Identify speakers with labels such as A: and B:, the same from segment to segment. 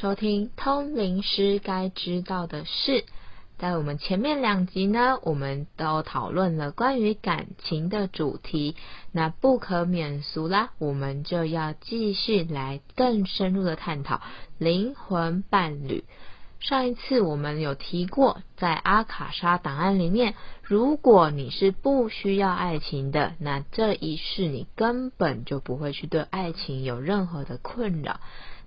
A: 收听通灵师该知道的事。在我们前面两集呢，我们都讨论了关于感情的主题，那不可免俗啦，我们就要继续来更深入的探讨灵魂伴侣。上一次我们有提过，在阿卡莎档案里面，如果你是不需要爱情的，那这一世你根本就不会去对爱情有任何的困扰。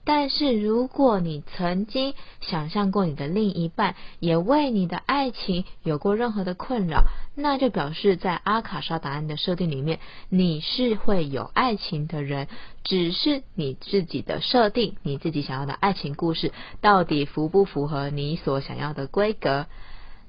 A: 但是，如果你曾经想象过你的另一半也为你的爱情有过任何的困扰，那就表示在阿卡莎答案的设定里面，你是会有爱情的人，只是你自己的设定，你自己想要的爱情故事到底符不符合你所想要的规格？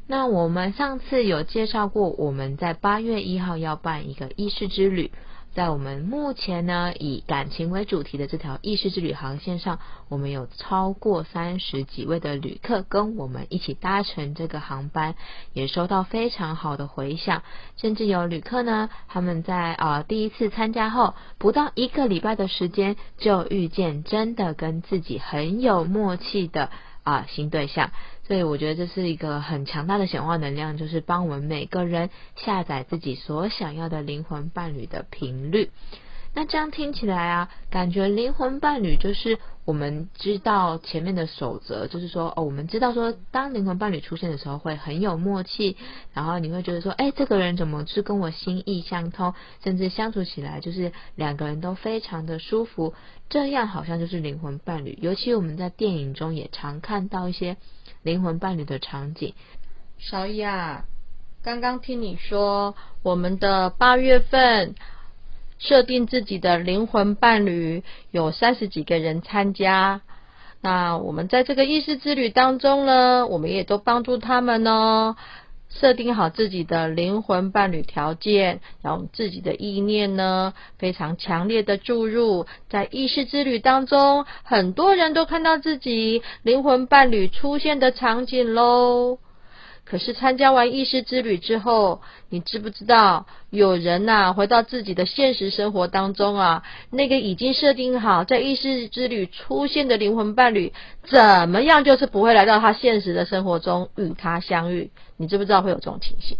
A: 那我们上次有介绍过，我们在八月一号要办一个意识之旅。在我们目前呢以感情为主题的这条意识之旅航线上，我们有超过三十几位的旅客跟我们一起搭乘这个航班，也收到非常好的回响。甚至有旅客呢，他们在啊第一次参加后，不到一个礼拜的时间，就遇见真的跟自己很有默契的啊新对象。所以我觉得这是一个很强大的显化能量，就是帮我们每个人下载自己所想要的灵魂伴侣的频率。那这样听起来啊，感觉灵魂伴侣就是我们知道前面的守则，就是说哦，我们知道说，当灵魂伴侣出现的时候会很有默契，然后你会觉得说，哎，这个人怎么是跟我心意相通，甚至相处起来就是两个人都非常的舒服，这样好像就是灵魂伴侣。尤其我们在电影中也常看到一些。灵魂伴侣的场景，
B: 少姨啊，刚刚听你说我们的八月份设定自己的灵魂伴侣有三十几个人参加，那我们在这个意识之旅当中呢，我们也都帮助他们哦。设定好自己的灵魂伴侣条件，然后自己的意念呢，非常强烈的注入在意识之旅当中，很多人都看到自己灵魂伴侣出现的场景喽。可是参加完意识之旅之后，你知不知道有人呐回到自己的现实生活当中啊，那个已经设定好在意识之旅出现的灵魂伴侣，怎么样就是不会来到他现实的生活中与他相遇？你知不知道会有这种情形？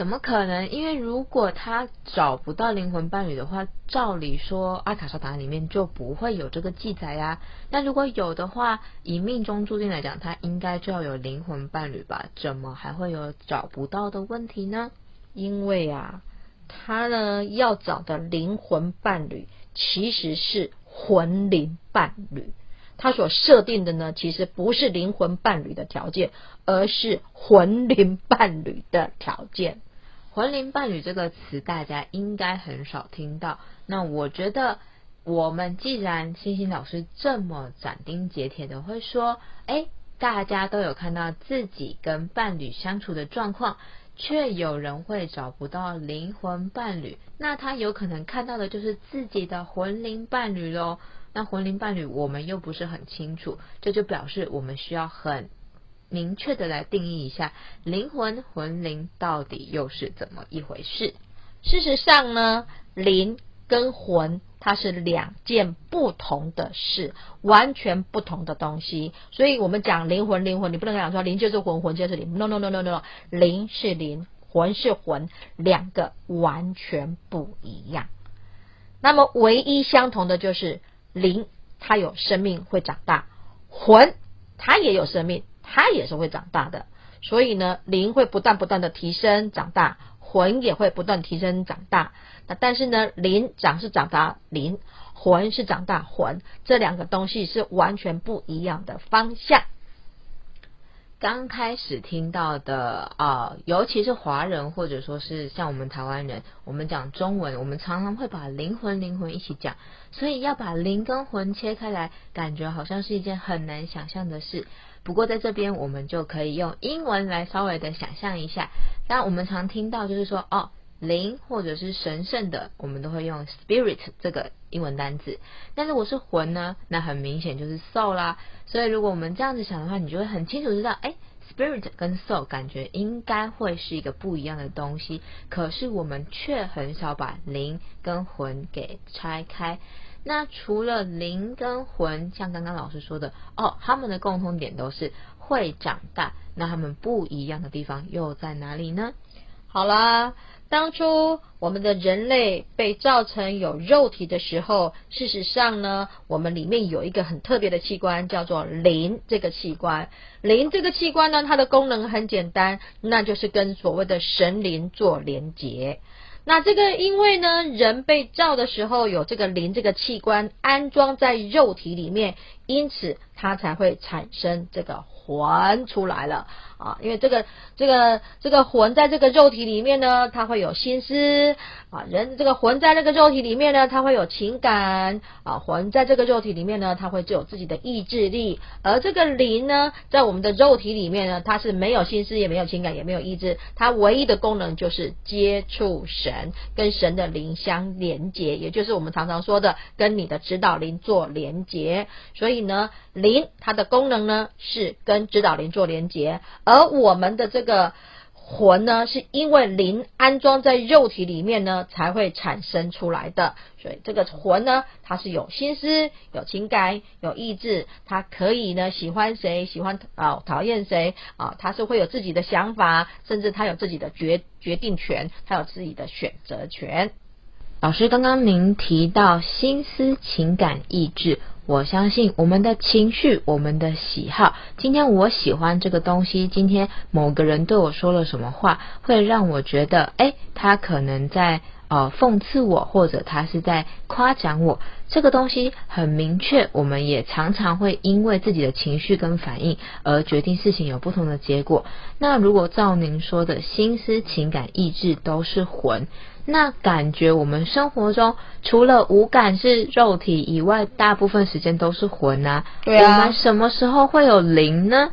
A: 怎么可能？因为如果他找不到灵魂伴侣的话，照理说阿卡莎答案里面就不会有这个记载呀。那如果有的话，以命中注定来讲，他应该就要有灵魂伴侣吧？怎么还会有找不到的问题呢？
B: 因为啊，他呢要找的灵魂伴侣其实是魂灵伴侣。他所设定的呢，其实不是灵魂伴侣的条件，而是魂灵伴侣的条件。
A: 魂灵伴侣这个词大家应该很少听到。那我觉得，我们既然星星老师这么斩钉截铁的会说，哎，大家都有看到自己跟伴侣相处的状况，却有人会找不到灵魂伴侣，那他有可能看到的就是自己的魂灵伴侣喽。那魂灵伴侣我们又不是很清楚，这就表示我们需要很。明确的来定义一下灵魂魂灵到底又是怎么一回事？
B: 事实上呢，灵跟魂它是两件不同的事，完全不同的东西。所以我们讲灵魂灵魂，你不能讲说灵就是魂，魂就是灵。No no no no no，灵是灵，魂是魂，两个完全不一样。那么唯一相同的就是灵，它有生命会长大；魂，它也有生命。它也是会长大的，所以呢，灵会不断不断的提升长大，魂也会不断提升长大。那但是呢，灵长是长大灵，魂是长大魂，这两个东西是完全不一样的方向。
A: 刚开始听到的啊，尤其是华人或者说是像我们台湾人，我们讲中文，我们常常会把灵魂灵魂一起讲，所以要把灵跟魂切开来，感觉好像是一件很难想象的事。不过在这边，我们就可以用英文来稍微的想象一下。那我们常听到就是说，哦，灵或者是神圣的，我们都会用 spirit 这个英文单字。但如果是魂呢，那很明显就是 soul 啦。所以如果我们这样子想的话，你就会很清楚知道，哎，spirit 跟 soul 感觉应该会是一个不一样的东西。可是我们却很少把灵跟魂给拆开。那除了灵跟魂，像刚刚老师说的，哦，他们的共通点都是会长大。那他们不一样的地方又在哪里呢？
B: 好啦，当初我们的人类被造成有肉体的时候，事实上呢，我们里面有一个很特别的器官，叫做灵。这个器官，灵这个器官呢，它的功能很简单，那就是跟所谓的神灵做连结。那这个，因为呢，人被照的时候有这个灵这个器官安装在肉体里面，因此它才会产生这个魂出来了。啊，因为这个这个这个魂在这个肉体里面呢，它会有心思啊。人这个魂在那个肉体里面呢，它会有情感啊。魂在这个肉体里面呢，它会具有自己的意志力。而这个灵呢，在我们的肉体里面呢，它是没有心思，也没有情感，也没有意志。它唯一的功能就是接触神，跟神的灵相连接，也就是我们常常说的跟你的指导灵做连接。所以呢，灵它的功能呢是跟指导灵做连接。而我们的这个魂呢，是因为灵安装在肉体里面呢，才会产生出来的。所以这个魂呢，它是有心思、有情感、有意志，它可以呢喜欢谁、喜欢啊讨厌谁啊，它是会有自己的想法，甚至它有自己的决决定权，它有自己的选择权。
A: 老师，刚刚您提到心思、情感、意志，我相信我们的情绪、我们的喜好，今天我喜欢这个东西，今天某个人对我说了什么话，会让我觉得，哎，他可能在呃讽刺我，或者他是在夸奖我。这个东西很明确，我们也常常会因为自己的情绪跟反应而决定事情有不同的结果。那如果照您说的心思、情感、意志都是魂。那感觉我们生活中除了五感是肉体以外，大部分时间都是魂啊。
B: 对啊。
A: 我们什么时候会有灵呢？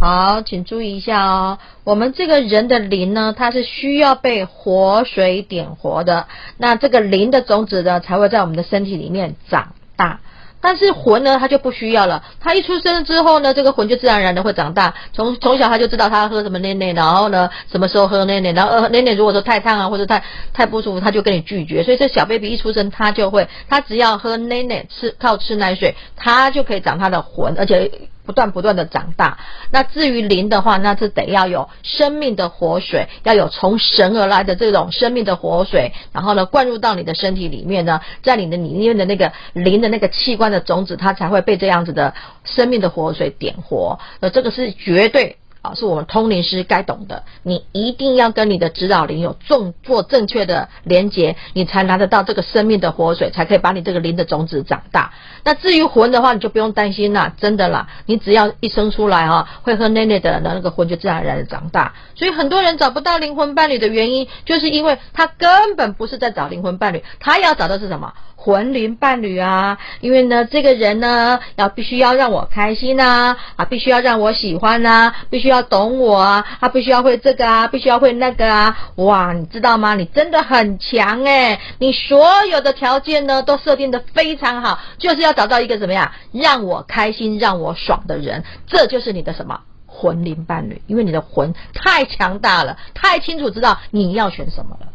B: 好，请注意一下哦。我们这个人的灵呢，它是需要被活水点活的。那这个灵的种子呢，才会在我们的身体里面长大。但是魂呢，它就不需要了。它一出生之后呢，这个魂就自然而然的会长大。从从小他就知道他要喝什么奶奶，然后呢，什么时候喝奶奶，然后奶奶如果说太烫啊，或者太太不舒服，他就跟你拒绝。所以这小 baby 一出生，他就会，他只要喝奶奶，吃靠吃奶水，他就可以长他的魂，而且。不断不断的长大。那至于灵的话，那是得要有生命的活水，要有从神而来的这种生命的活水，然后呢灌入到你的身体里面呢，在你的里面的那个灵的那个器官的种子，它才会被这样子的生命的活水点活。那这个是绝对。啊，是我们通灵师该懂的。你一定要跟你的指导灵有重做正确的连接，你才拿得到这个生命的活水，才可以把你这个灵的种子长大。那至于魂的话，你就不用担心啦，真的啦，你只要一生出来哈，会喝奶奶的，那那个魂就自然而然的长大。所以很多人找不到灵魂伴侣的原因，就是因为他根本不是在找灵魂伴侣，他要找的是什么？魂灵伴侣啊，因为呢，这个人呢，要必须要让我开心呐，啊，必须要让我喜欢呐，必须要懂我啊，他必须要会这个啊，必须要会那个啊，哇，你知道吗？你真的很强诶，你所有的条件呢，都设定的非常好，就是要找到一个怎么样让我开心、让我爽的人，这就是你的什么魂灵伴侣，因为你的魂太强大了，太清楚知道你要选什么了。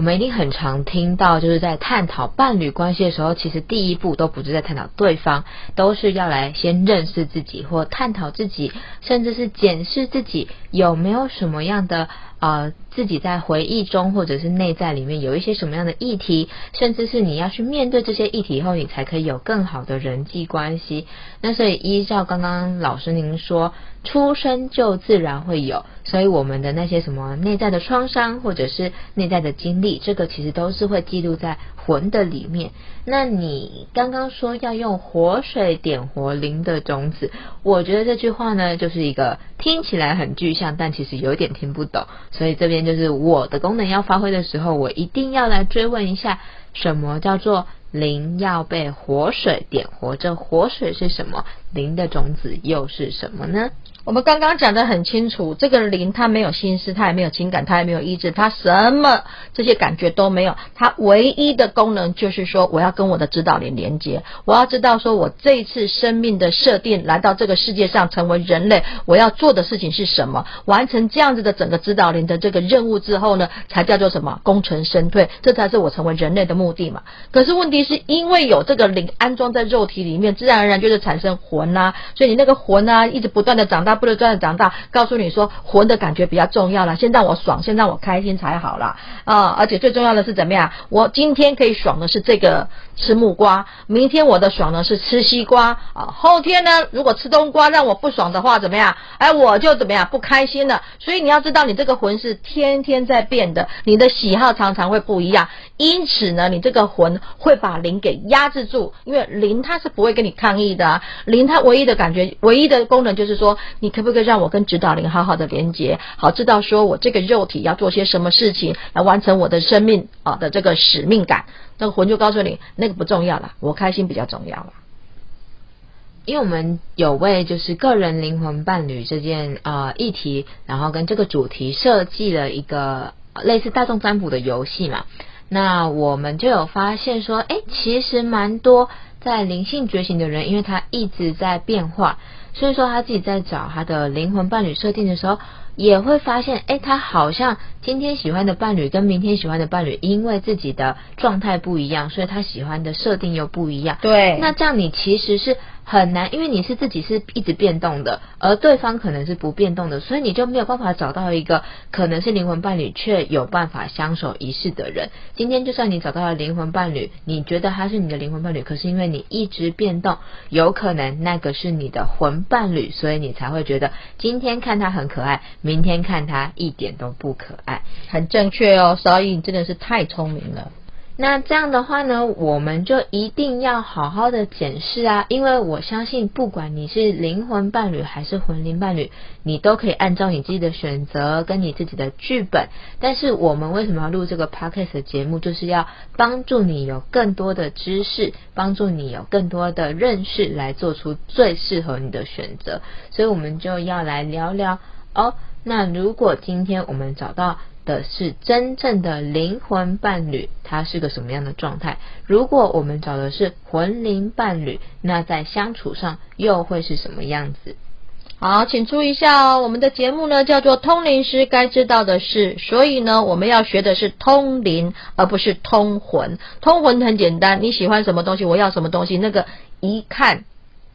A: 我们一定很常听到，就是在探讨伴侣关系的时候，其实第一步都不是在探讨对方，都是要来先认识自己，或探讨自己，甚至是检视自己有没有什么样的。啊，自己在回忆中或者是内在里面有一些什么样的议题，甚至是你要去面对这些议题以后，你才可以有更好的人际关系。那所以依照刚刚老师您说，出生就自然会有，所以我们的那些什么内在的创伤或者是内在的经历，这个其实都是会记录在魂的里面。那你刚刚说要用活水点活灵的种子，我觉得这句话呢，就是一个听起来很具象，但其实有点听不懂。所以这边就是我的功能要发挥的时候，我一定要来追问一下，什么叫做灵要被活水点活？这活水是什么？灵的种子又是什么呢？
B: 我们刚刚讲的很清楚，这个灵它没有心思，它也没有情感，它也没有意志，它什么这些感觉都没有。它唯一的功能就是说，我要跟我的指导灵连接，我要知道说我这一次生命的设定来到这个世界上成为人类，我要做的事情是什么？完成这样子的整个指导灵的这个任务之后呢，才叫做什么功成身退，这才是我成为人类的目的嘛。可是问题是因为有这个灵安装在肉体里面，自然而然就是产生魂呐，所以你那个魂呐一直不断的长大。他不能这长大，告诉你说魂的感觉比较重要了，先让我爽，先让我开心才好了啊！而且最重要的是怎么样？我今天可以爽的是这个吃木瓜，明天我的爽呢是吃西瓜啊，后天呢如果吃冬瓜让我不爽的话怎么样？哎，我就怎么样不开心了。所以你要知道，你这个魂是天天在变的，你的喜好常常会不一样，因此呢，你这个魂会把灵给压制住，因为灵它是不会跟你抗议的，灵它唯一的感觉，唯一的功能就是说。你可不可以让我跟指导灵好好的连接，好知道说我这个肉体要做些什么事情来完成我的生命啊的这个使命感？那个魂就告诉你，那个不重要了，我开心比较重要了。
A: 因为我们有为就是个人灵魂伴侣这件呃议题，然后跟这个主题设计了一个类似大众占卜的游戏嘛，那我们就有发现说，哎，其实蛮多在灵性觉醒的人，因为他一直在变化。所以说他自己在找他的灵魂伴侣设定的时候，也会发现，哎，他好像今天喜欢的伴侣跟明天喜欢的伴侣，因为自己的状态不一样，所以他喜欢的设定又不一样。
B: 对，
A: 那这样你其实是。很难，因为你是自己是一直变动的，而对方可能是不变动的，所以你就没有办法找到一个可能是灵魂伴侣却有办法相守一世的人。今天就算你找到了灵魂伴侣，你觉得他是你的灵魂伴侣，可是因为你一直变动，有可能那个是你的魂伴侣，所以你才会觉得今天看他很可爱，明天看他一点都不可爱。
B: 很正确哦，所以你真的是太聪明了。
A: 那这样的话呢，我们就一定要好好的检视啊，因为我相信，不管你是灵魂伴侣还是魂灵伴侣，你都可以按照你自己的选择跟你自己的剧本。但是我们为什么要录这个 podcast 节目，就是要帮助你有更多的知识，帮助你有更多的认识，来做出最适合你的选择。所以我们就要来聊聊哦。那如果今天我们找到。的是真正的灵魂伴侣，他是个什么样的状态？如果我们找的是魂灵伴侣，那在相处上又会是什么样子？
B: 好，请注意一下哦，我们的节目呢叫做《通灵师该知道的事》，所以呢，我们要学的是通灵，而不是通魂。通魂很简单，你喜欢什么东西，我要什么东西，那个一看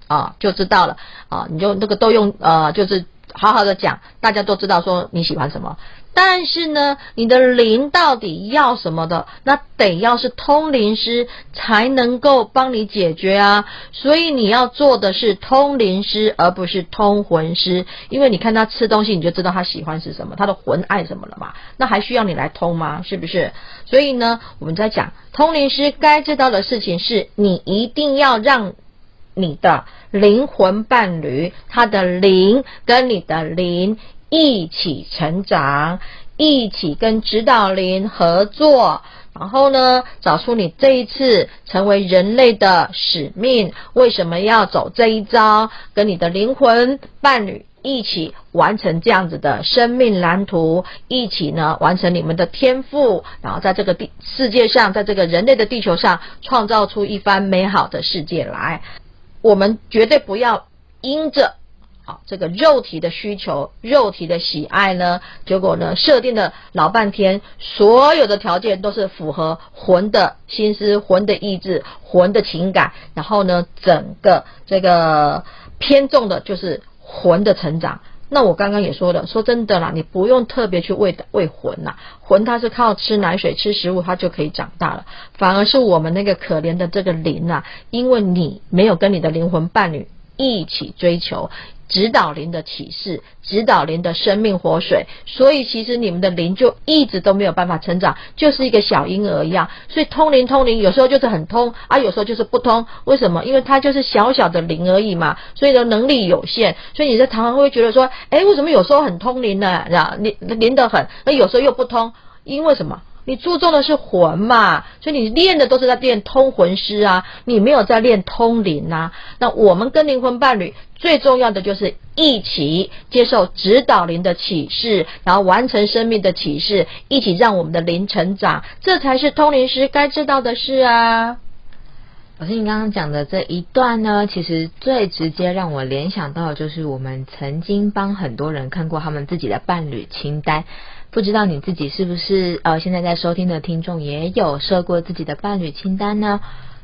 B: 啊就知道了啊，你就那个都用呃，就是好好的讲，大家都知道说你喜欢什么。但是呢，你的灵到底要什么的？那得要是通灵师才能够帮你解决啊。所以你要做的是通灵师，而不是通魂师。因为你看他吃东西，你就知道他喜欢是什么，他的魂爱什么了嘛。那还需要你来通吗？是不是？所以呢，我们在讲通灵师该知道的事情是，你一定要让你的灵魂伴侣，他的灵跟你的灵。一起成长，一起跟指导灵合作，然后呢，找出你这一次成为人类的使命。为什么要走这一招？跟你的灵魂伴侣一起完成这样子的生命蓝图，一起呢完成你们的天赋，然后在这个地世界上，在这个人类的地球上，创造出一番美好的世界来。我们绝对不要因着。好，这个肉体的需求、肉体的喜爱呢，结果呢，设定了老半天，所有的条件都是符合魂的心思、魂的意志、魂的情感，然后呢，整个这个偏重的就是魂的成长。那我刚刚也说了，说真的啦，你不用特别去喂喂魂呐，魂它是靠吃奶水、吃食物，它就可以长大了。反而是我们那个可怜的这个灵啊，因为你没有跟你的灵魂伴侣一起追求。指导灵的启示，指导灵的生命活水，所以其实你们的灵就一直都没有办法成长，就是一个小婴儿一样。所以通灵通灵有时候就是很通啊，有时候就是不通。为什么？因为它就是小小的灵而已嘛，所以的能力有限。所以你在常常会觉得说，哎，为什么有时候很通灵呢？啊，灵灵得很，那有时候又不通，因为什么？你注重的是魂嘛，所以你练的都是在练通魂师啊，你没有在练通灵呐。那我们跟灵魂伴侣最重要的就是一起接受指导灵的启示，然后完成生命的启示，一起让我们的灵成长，这才是通灵师该知道的事啊。
A: 老师，你刚刚讲的这一段呢，其实最直接让我联想到的就是我们曾经帮很多人看过他们自己的伴侣清单。不知道你自己是不是呃，现在在收听的听众也有设过自己的伴侣清单呢？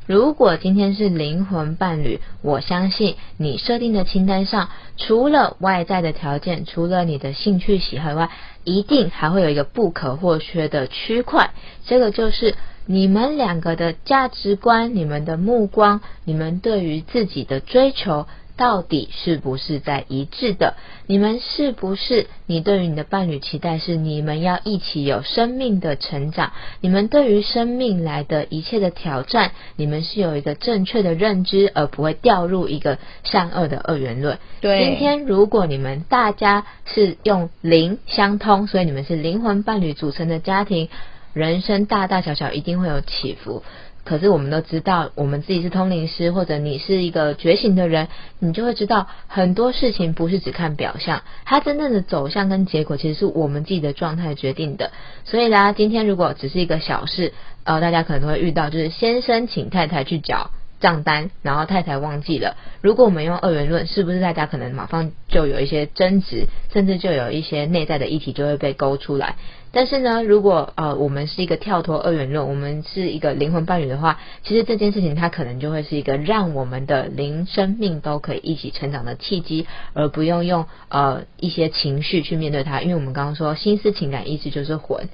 A: 如果今天是灵魂伴侣，我相信你设定的清单上，除了外在的条件，除了你的兴趣喜好外，一定还会有一个不可或缺的区块，这个就是。你们两个的价值观、你们的目光、你们对于自己的追求，到底是不是在一致的？你们是不是你对于你的伴侣期待是你们要一起有生命的成长？你们对于生命来的一切的挑战，你们是有一个正确的认知，而不会掉入一个善恶的二元论。
B: 对，
A: 今天如果你们大家是用灵相通，所以你们是灵魂伴侣组成的家庭。人生大大小小一定会有起伏，可是我们都知道，我们自己是通灵师，或者你是一个觉醒的人，你就会知道很多事情不是只看表象，它真正的走向跟结果其实是我们自己的状态决定的。所以啦，今天如果只是一个小事，呃，大家可能都会遇到，就是先生请太太去缴账单，然后太太忘记了。如果我们用二元论，是不是大家可能马上就有一些争执，甚至就有一些内在的议题就会被勾出来？但是呢，如果呃我们是一个跳脱二元论，我们是一个灵魂伴侣的话，其实这件事情它可能就会是一个让我们的灵生命都可以一起成长的契机，而不用用呃一些情绪去面对它，因为我们刚刚说心思、情感、意志就是魂。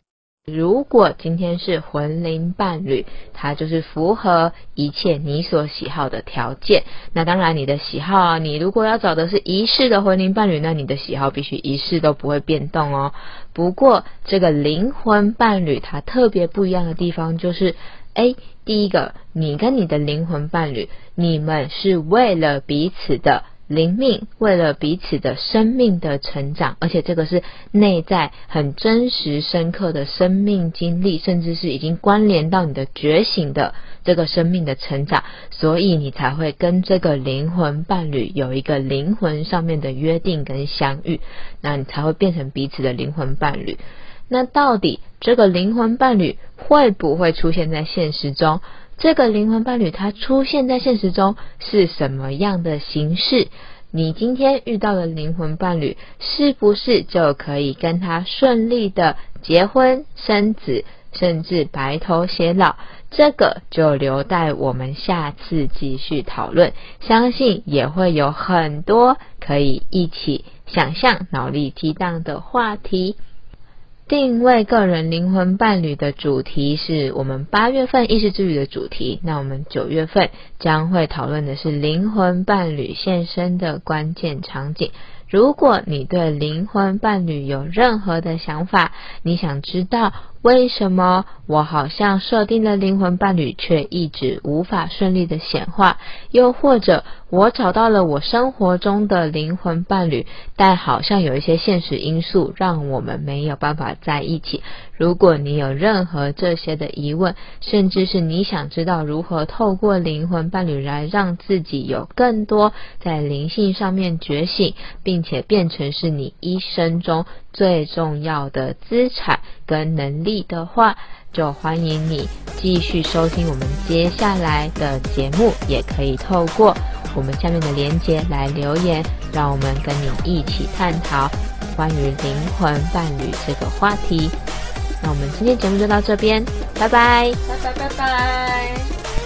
A: 如果今天是魂灵伴侣，它就是符合一切你所喜好的条件。那当然，你的喜好啊，你如果要找的是一世的魂灵伴侣，那你的喜好必须一世都不会变动哦。不过，这个灵魂伴侣它特别不一样的地方就是，哎，第一个，你跟你的灵魂伴侣，你们是为了彼此的。灵命为了彼此的生命的成长，而且这个是内在很真实深刻的生命经历，甚至是已经关联到你的觉醒的这个生命的成长，所以你才会跟这个灵魂伴侣有一个灵魂上面的约定跟相遇，那你才会变成彼此的灵魂伴侣。那到底这个灵魂伴侣会不会出现在现实中？这个灵魂伴侣他出现在现实中是什么样的形式？你今天遇到的灵魂伴侣是不是就可以跟他顺利的结婚生子，甚至白头偕老？这个就留待我们下次继续讨论。相信也会有很多可以一起想象、脑力激荡的话题。定位个人灵魂伴侣的主题是我们八月份意识之旅的主题。那我们九月份将会讨论的是灵魂伴侣现身的关键场景。如果你对灵魂伴侣有任何的想法，你想知道为什么我好像设定了灵魂伴侣却一直无法顺利的显化，又或者我找到了我生活中的灵魂伴侣，但好像有一些现实因素让我们没有办法在一起。如果你有任何这些的疑问，甚至是你想知道如何透过灵魂伴侣来让自己有更多在灵性上面觉醒，并且变成是你一生中最重要的资产跟能力的话，就欢迎你继续收听我们接下来的节目，也可以透过我们下面的连接来留言，让我们跟你一起探讨关于灵魂伴侣这个话题。那我们今天节目就到这边，拜拜，
B: 拜拜拜拜。